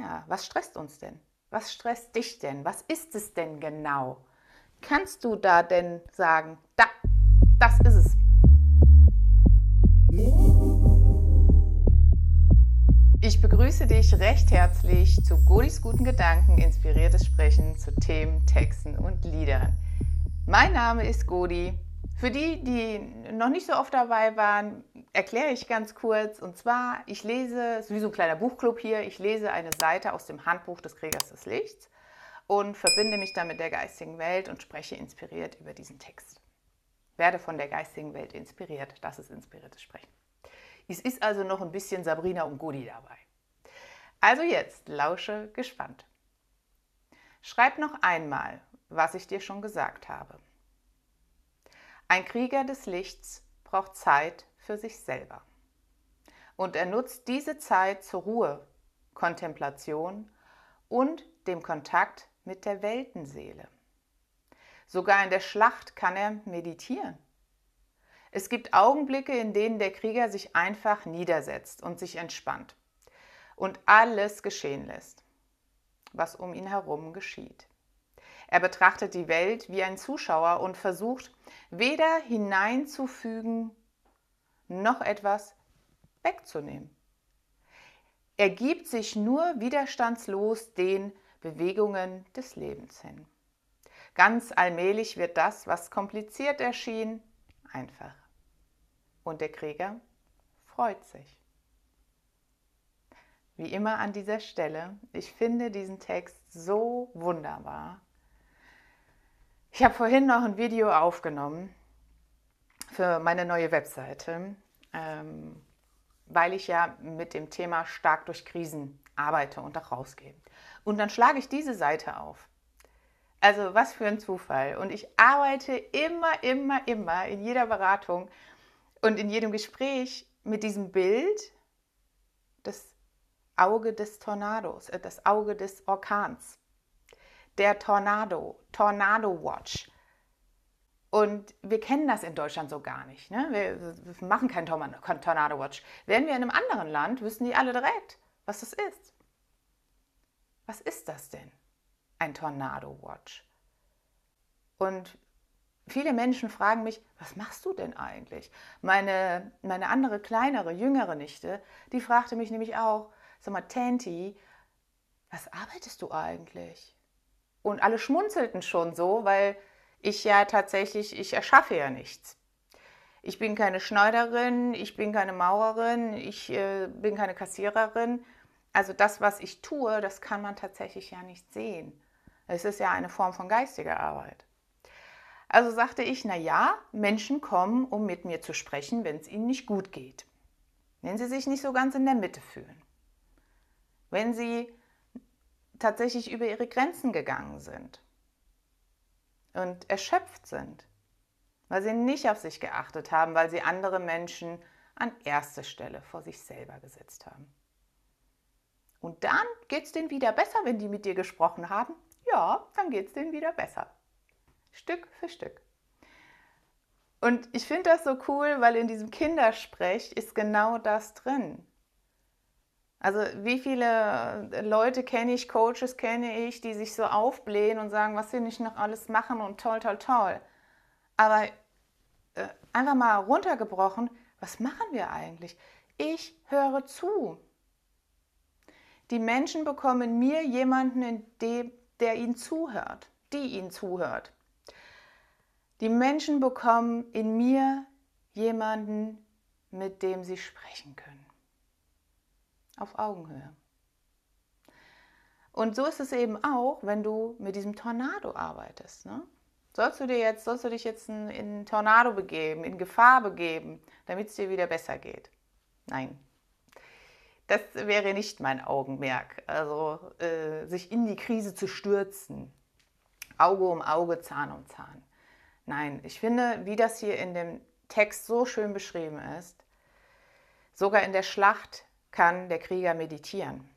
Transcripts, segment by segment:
Ja, was stresst uns denn? Was stresst dich denn? Was ist es denn genau? Kannst du da denn sagen, da, das ist es? Ich begrüße dich recht herzlich zu Godis guten Gedanken, inspiriertes Sprechen zu Themen, Texten und Liedern. Mein Name ist Godi. Für die, die noch nicht so oft dabei waren, erkläre ich ganz kurz. Und zwar, ich lese, es ist wie so ein kleiner Buchclub hier, ich lese eine Seite aus dem Handbuch des Kriegers des Lichts und verbinde mich dann mit der geistigen Welt und spreche inspiriert über diesen Text. Werde von der geistigen Welt inspiriert. Das ist inspiriertes Sprechen. Es ist also noch ein bisschen Sabrina und Gudi dabei. Also jetzt, lausche gespannt. Schreib noch einmal, was ich dir schon gesagt habe. Ein Krieger des Lichts braucht Zeit für sich selber. Und er nutzt diese Zeit zur Ruhe, Kontemplation und dem Kontakt mit der Weltenseele. Sogar in der Schlacht kann er meditieren. Es gibt Augenblicke, in denen der Krieger sich einfach niedersetzt und sich entspannt und alles geschehen lässt, was um ihn herum geschieht. Er betrachtet die Welt wie ein Zuschauer und versucht weder hineinzufügen noch etwas wegzunehmen. Er gibt sich nur widerstandslos den Bewegungen des Lebens hin. Ganz allmählich wird das, was kompliziert erschien, einfach. Und der Krieger freut sich. Wie immer an dieser Stelle, ich finde diesen Text so wunderbar. Ich habe vorhin noch ein Video aufgenommen für meine neue Webseite, ähm, weil ich ja mit dem Thema stark durch Krisen arbeite und auch rausgehe. Und dann schlage ich diese Seite auf. Also was für ein Zufall. Und ich arbeite immer, immer, immer in jeder Beratung und in jedem Gespräch mit diesem Bild, das Auge des Tornados, äh, das Auge des Orkans, der Tornado, Tornado Watch. Und wir kennen das in Deutschland so gar nicht. Ne? Wir, wir machen keinen Tornado Watch. Wären wir in einem anderen Land, wüssten die alle direkt, was das ist. Was ist das denn? Ein Tornado Watch. Und viele Menschen fragen mich, was machst du denn eigentlich? Meine, meine andere, kleinere, jüngere Nichte, die fragte mich nämlich auch, sag mal, Tanti, was arbeitest du eigentlich? Und alle schmunzelten schon so, weil ich ja tatsächlich, ich erschaffe ja nichts. Ich bin keine Schneiderin, ich bin keine Maurerin, ich äh, bin keine Kassiererin. Also das, was ich tue, das kann man tatsächlich ja nicht sehen. Es ist ja eine Form von geistiger Arbeit. Also sagte ich, na ja, Menschen kommen, um mit mir zu sprechen, wenn es ihnen nicht gut geht. Wenn sie sich nicht so ganz in der Mitte fühlen. Wenn sie tatsächlich über ihre Grenzen gegangen sind und erschöpft sind, weil sie nicht auf sich geachtet haben, weil sie andere Menschen an erste Stelle vor sich selber gesetzt haben. Und dann geht es denen wieder besser, wenn die mit dir gesprochen haben. Ja, dann geht es denen wieder besser. Stück für Stück. Und ich finde das so cool, weil in diesem Kindersprech ist genau das drin. Also wie viele Leute kenne ich, Coaches kenne ich, die sich so aufblähen und sagen, was sie nicht noch alles machen und toll, toll, toll. Aber äh, einfach mal runtergebrochen, was machen wir eigentlich? Ich höre zu. Die Menschen bekommen mir jemanden, dem, der ihnen zuhört, die ihnen zuhört. Die Menschen bekommen in mir jemanden, mit dem sie sprechen können auf Augenhöhe. Und so ist es eben auch, wenn du mit diesem Tornado arbeitest. Ne? Sollst du dir jetzt, sollst du dich jetzt in, in Tornado begeben, in Gefahr begeben, damit es dir wieder besser geht? Nein. Das wäre nicht mein Augenmerk. Also äh, sich in die Krise zu stürzen. Auge um Auge, Zahn um Zahn. Nein, ich finde, wie das hier in dem Text so schön beschrieben ist, sogar in der Schlacht kann der Krieger meditieren.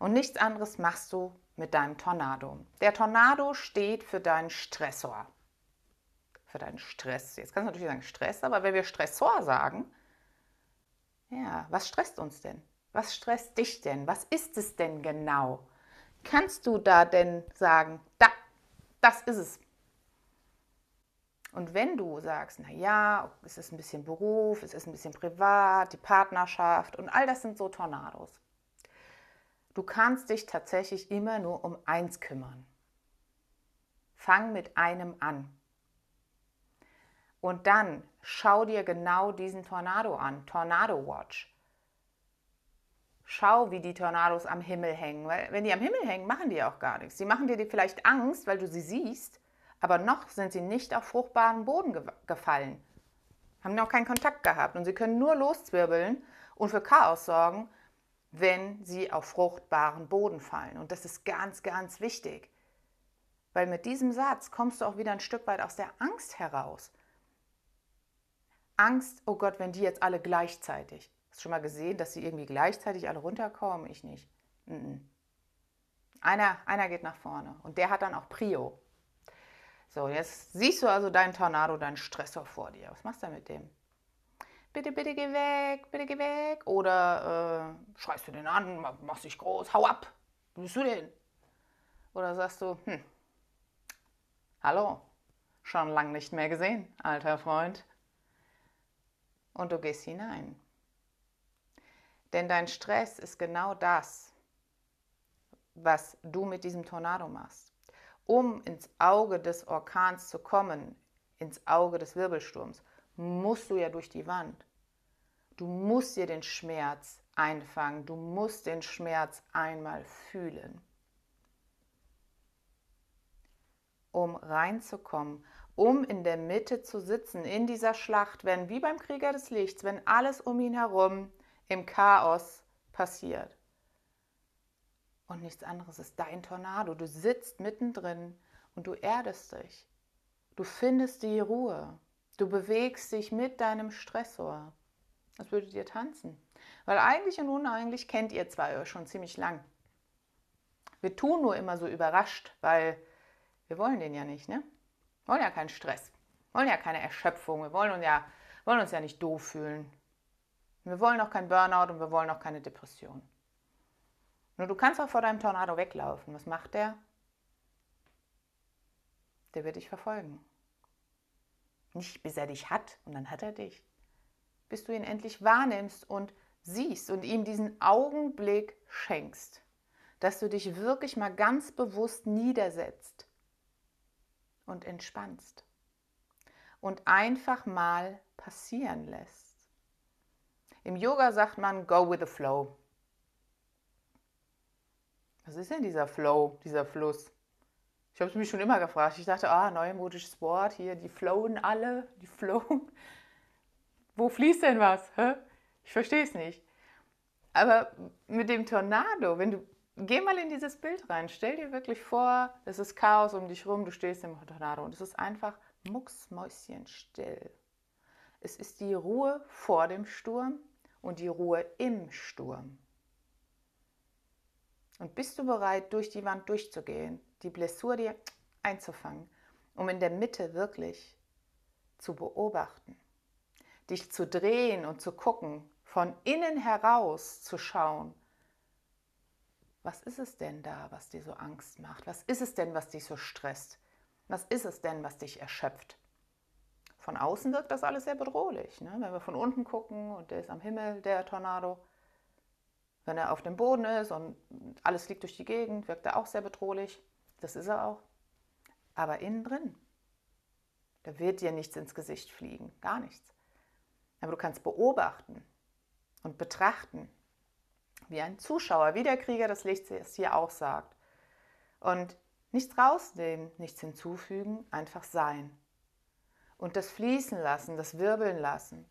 Und nichts anderes machst du mit deinem Tornado. Der Tornado steht für deinen Stressor. Für deinen Stress. Jetzt kannst du natürlich sagen Stress, aber wenn wir Stressor sagen, ja, was stresst uns denn? Was stresst dich denn? Was ist es denn genau? Kannst du da denn sagen, da, das ist es? Und wenn du sagst, na ja, es ist ein bisschen Beruf, es ist ein bisschen privat, die Partnerschaft und all das sind so Tornados. Du kannst dich tatsächlich immer nur um eins kümmern. Fang mit einem an. Und dann schau dir genau diesen Tornado an, Tornado Watch. Schau, wie die Tornados am Himmel hängen. Weil wenn die am Himmel hängen, machen die auch gar nichts. Sie machen dir vielleicht Angst, weil du sie siehst, aber noch sind sie nicht auf fruchtbaren Boden ge gefallen. Haben noch keinen Kontakt gehabt und sie können nur loszwirbeln und für Chaos sorgen, wenn sie auf fruchtbaren Boden fallen. Und das ist ganz, ganz wichtig. Weil mit diesem Satz kommst du auch wieder ein Stück weit aus der Angst heraus. Angst, oh Gott, wenn die jetzt alle gleichzeitig. Hast du schon mal gesehen, dass sie irgendwie gleichzeitig alle runterkommen? Ich nicht. Einer, einer geht nach vorne und der hat dann auch Prio. So, jetzt siehst du also deinen Tornado, deinen Stressor vor dir. Was machst du mit dem? Bitte, bitte geh weg, bitte geh weg. Oder äh, schreist du den an, machst dich groß, hau ab. Wo bist du denn? Oder sagst du, hm, hallo, schon lange nicht mehr gesehen, alter Freund. Und du gehst hinein. Denn dein Stress ist genau das, was du mit diesem Tornado machst um ins Auge des Orkans zu kommen, ins Auge des Wirbelsturms, musst du ja durch die Wand. Du musst dir den Schmerz einfangen, du musst den Schmerz einmal fühlen. Um reinzukommen, um in der Mitte zu sitzen, in dieser Schlacht, wenn wie beim Krieger des Lichts, wenn alles um ihn herum im Chaos passiert. Und nichts anderes ist dein Tornado. Du sitzt mittendrin und du erdest dich. Du findest die Ruhe. Du bewegst dich mit deinem Stressor. Als würdet ihr tanzen. Weil eigentlich und uneigentlich kennt ihr zwei euch schon ziemlich lang. Wir tun nur immer so überrascht, weil wir wollen den ja nicht, ne? Wir wollen ja keinen Stress. Wir wollen ja keine Erschöpfung. Wir wollen uns ja, wollen uns ja nicht doof fühlen. Wir wollen auch kein Burnout und wir wollen auch keine Depression. Nur du kannst auch vor deinem Tornado weglaufen. Was macht der? Der wird dich verfolgen. Nicht bis er dich hat und dann hat er dich. Bis du ihn endlich wahrnimmst und siehst und ihm diesen Augenblick schenkst, dass du dich wirklich mal ganz bewusst niedersetzt und entspannst und einfach mal passieren lässt. Im Yoga sagt man Go with the Flow. Was ist denn dieser Flow, dieser Fluss? Ich habe es mich schon immer gefragt. Ich dachte, ah, neumodisches Wort hier, die flowen alle, die flowen. Wo fließt denn was? Hä? Ich verstehe es nicht. Aber mit dem Tornado, wenn du, geh mal in dieses Bild rein, stell dir wirklich vor, es ist Chaos um dich rum, du stehst im Tornado und es ist einfach mucksmäuschenstill. Es ist die Ruhe vor dem Sturm und die Ruhe im Sturm. Und bist du bereit, durch die Wand durchzugehen, die Blessur dir einzufangen, um in der Mitte wirklich zu beobachten, dich zu drehen und zu gucken, von innen heraus zu schauen, was ist es denn da, was dir so Angst macht? Was ist es denn, was dich so stresst? Was ist es denn, was dich erschöpft? Von außen wirkt das alles sehr bedrohlich. Ne? Wenn wir von unten gucken und der ist am Himmel, der Tornado, wenn er auf dem Boden ist und alles liegt durch die Gegend, wirkt er auch sehr bedrohlich. Das ist er auch. Aber innen drin, da wird dir nichts ins Gesicht fliegen, gar nichts. Aber du kannst beobachten und betrachten, wie ein Zuschauer, wie der Krieger des Lichts es hier auch sagt. Und nichts rausnehmen, nichts hinzufügen, einfach sein. Und das fließen lassen, das wirbeln lassen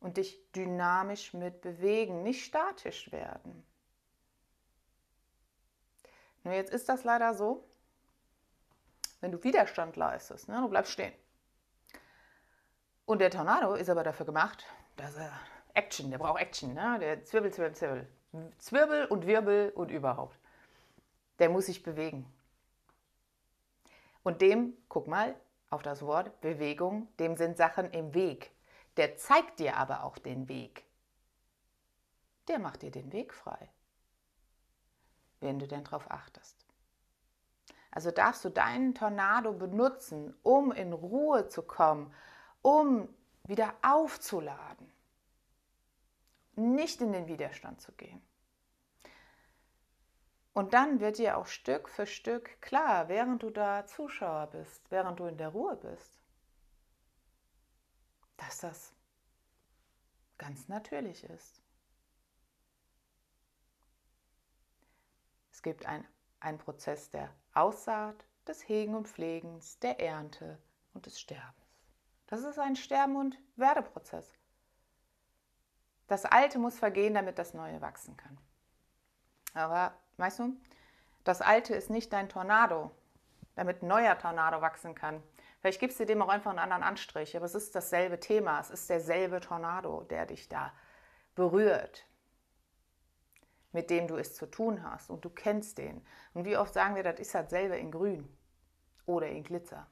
und dich dynamisch mit bewegen, nicht statisch werden. Nur jetzt ist das leider so, wenn du Widerstand leistest, ne, du bleibst stehen. Und der Tornado ist aber dafür gemacht, dass er Action, der braucht Action, ne? der Zwirbel, Zwirbel, Zwirbel. Zwirbel und Wirbel und überhaupt. Der muss sich bewegen. Und dem, guck mal auf das Wort Bewegung, dem sind Sachen im Weg. Der zeigt dir aber auch den Weg. der macht dir den Weg frei, wenn du denn darauf achtest. Also darfst du deinen Tornado benutzen, um in Ruhe zu kommen, um wieder aufzuladen, nicht in den Widerstand zu gehen. Und dann wird dir auch Stück für Stück klar, während du da Zuschauer bist, während du in der Ruhe bist, dass das ganz natürlich ist. Es gibt einen Prozess der Aussaat, des Hegen und Pflegens, der Ernte und des Sterbens. Das ist ein Sterben- und Werdeprozess. Das Alte muss vergehen, damit das Neue wachsen kann. Aber weißt du, das Alte ist nicht dein Tornado, damit ein neuer Tornado wachsen kann. Vielleicht gibst du dem auch einfach einen anderen Anstrich, aber es ist dasselbe Thema, es ist derselbe Tornado, der dich da berührt, mit dem du es zu tun hast und du kennst den. Und wie oft sagen wir, das ist selber in Grün oder in Glitzer.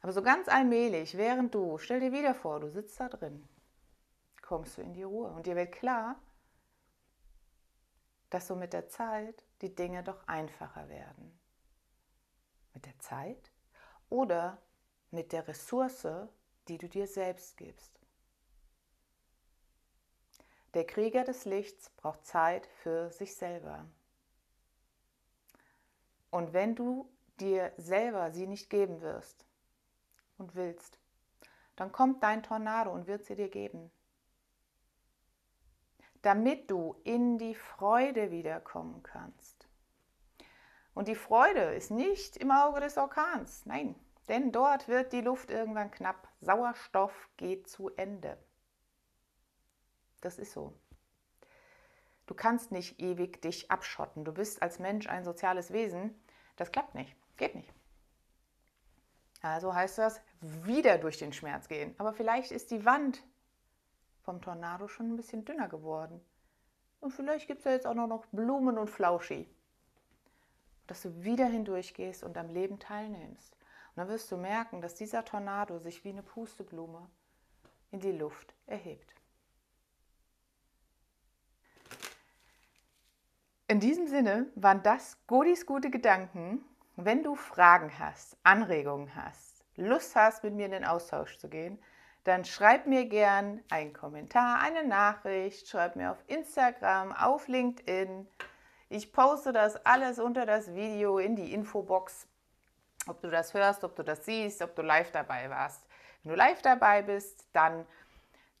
Aber so ganz allmählich, während du, stell dir wieder vor, du sitzt da drin, kommst du in die Ruhe und dir wird klar, dass so mit der Zeit die Dinge doch einfacher werden. Mit der Zeit oder mit der Ressource, die du dir selbst gibst. Der Krieger des Lichts braucht Zeit für sich selber. Und wenn du dir selber sie nicht geben wirst und willst, dann kommt dein Tornado und wird sie dir geben. Damit du in die Freude wiederkommen kannst. Und die Freude ist nicht im Auge des Orkans, nein, denn dort wird die Luft irgendwann knapp. Sauerstoff geht zu Ende. Das ist so. Du kannst nicht ewig dich abschotten. Du bist als Mensch ein soziales Wesen. Das klappt nicht. Geht nicht. Also heißt das, wieder durch den Schmerz gehen. Aber vielleicht ist die Wand vom Tornado schon ein bisschen dünner geworden. Und vielleicht gibt es ja jetzt auch noch Blumen und Flauschi. Dass du wieder hindurchgehst und am Leben teilnimmst. Und dann wirst du merken, dass dieser Tornado sich wie eine Pusteblume in die Luft erhebt. In diesem Sinne waren das Godis gute Gedanken. Wenn du Fragen hast, Anregungen hast, Lust hast, mit mir in den Austausch zu gehen, dann schreib mir gern einen Kommentar, eine Nachricht, schreib mir auf Instagram, auf LinkedIn. Ich poste das alles unter das Video in die Infobox, ob du das hörst, ob du das siehst, ob du live dabei warst. Wenn du live dabei bist, dann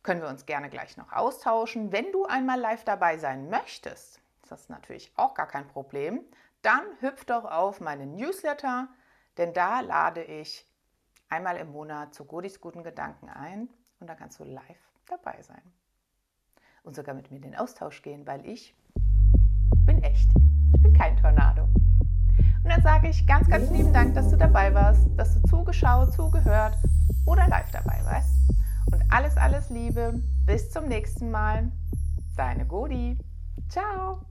können wir uns gerne gleich noch austauschen. Wenn du einmal live dabei sein möchtest, das ist natürlich auch gar kein Problem, dann hüpf doch auf meinen Newsletter, denn da lade ich einmal im Monat zu Godis guten Gedanken ein und da kannst du live dabei sein. Und sogar mit mir in den Austausch gehen, weil ich bin echt. Ich bin kein Tornado. Und dann sage ich ganz, ganz lieben Dank, dass du dabei warst, dass du zugeschaut, zugehört oder live dabei warst. Und alles, alles Liebe. Bis zum nächsten Mal. Deine Godi. Ciao.